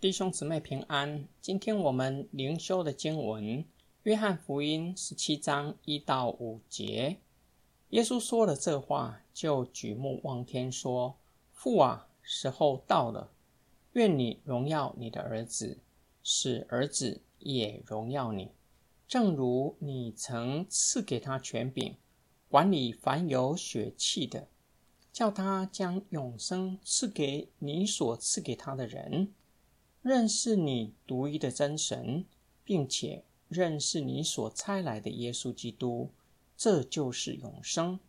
弟兄姊妹平安。今天我们灵修的经文《约翰福音》十七章一到五节。耶稣说了这话，就举目望天说：“父啊，时候到了，愿你荣耀你的儿子，使儿子也荣耀你，正如你曾赐给他权柄，管理凡有血气的，叫他将永生赐给你所赐给他的人。”认识你独一的真神，并且认识你所差来的耶稣基督，这就是永生。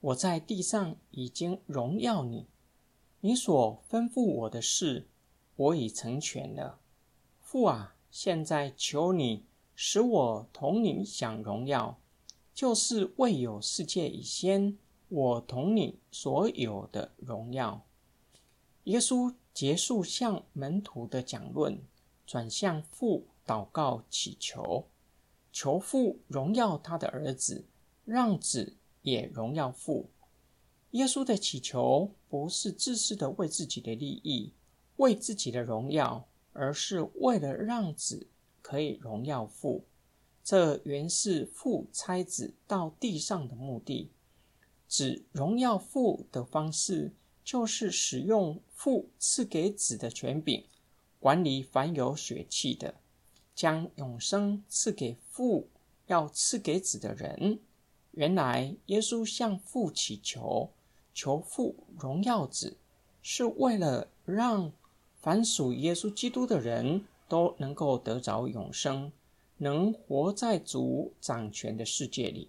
我在地上已经荣耀你，你所吩咐我的事，我已成全了。父啊，现在求你使我同你享荣耀，就是未有世界以先，我同你所有的荣耀。耶稣。结束向门徒的讲论，转向父祷告祈求，求父荣耀他的儿子，让子也荣耀父。耶稣的祈求不是自私的为自己的利益、为自己的荣耀，而是为了让子可以荣耀父。这原是父差子到地上的目的。子荣耀父的方式。就是使用父赐给子的权柄，管理凡有血气的，将永生赐给父要赐给子的人。原来耶稣向父祈求，求父荣耀子，是为了让凡属耶稣基督的人都能够得着永生，能活在主掌权的世界里。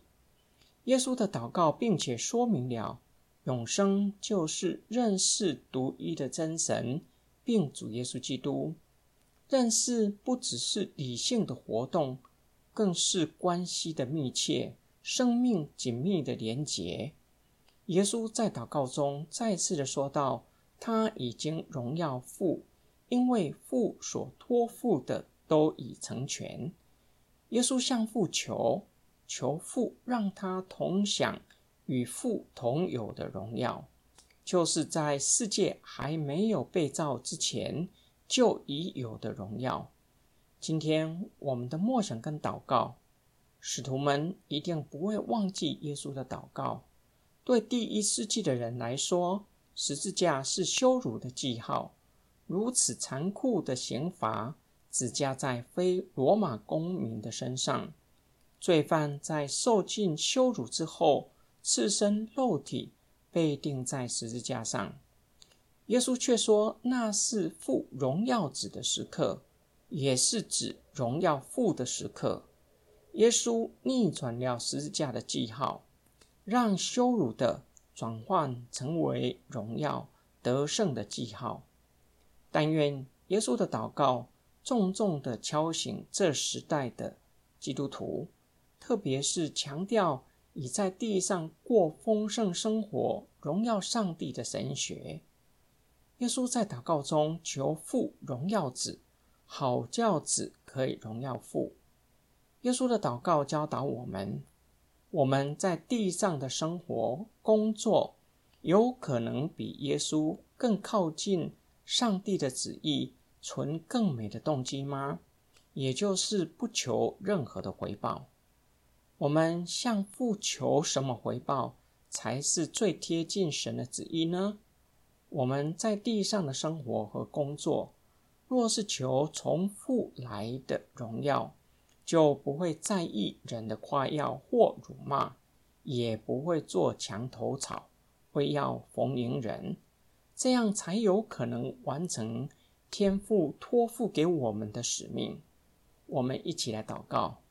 耶稣的祷告，并且说明了。永生就是认识独一的真神，并主耶稣基督。认识不只是理性的活动，更是关系的密切、生命紧密的连结。耶稣在祷告中再次的说道：“他已经荣耀父，因为父所托付的都已成全。”耶稣向父求，求父让他同享。与父同有的荣耀，就是在世界还没有被造之前就已有的荣耀。今天我们的默想跟祷告，使徒们一定不会忘记耶稣的祷告。对第一世纪的人来说，十字架是羞辱的记号。如此残酷的刑罚只加在非罗马公民的身上，罪犯在受尽羞辱之后。赤身肉体被钉在十字架上，耶稣却说那是父荣耀子的时刻，也是指荣耀父的时刻。耶稣逆转了十字架的记号，让羞辱的转换成为荣耀得胜的记号。但愿耶稣的祷告重重的敲醒这时代的基督徒，特别是强调。已在地上过丰盛生活，荣耀上帝的神学。耶稣在祷告中求父荣耀子，好叫子可以荣耀父。耶稣的祷告教导我们：我们在地上的生活、工作，有可能比耶稣更靠近上帝的旨意，存更美的动机吗？也就是不求任何的回报。我们向父求什么回报，才是最贴近神的旨意呢？我们在地上的生活和工作，若是求从父来的荣耀，就不会在意人的夸耀或辱骂，也不会做墙头草，会要逢迎人，这样才有可能完成天父托付给我们的使命。我们一起来祷告。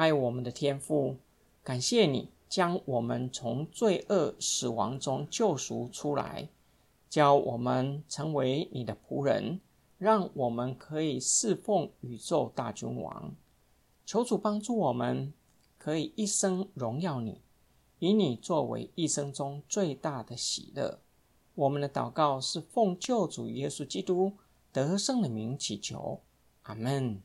爱我们的天父，感谢你将我们从罪恶死亡中救赎出来，教我们成为你的仆人，让我们可以侍奉宇宙大君王。求主帮助我们，可以一生荣耀你，以你作为一生中最大的喜乐。我们的祷告是奉救主耶稣基督得胜的名祈求，阿门。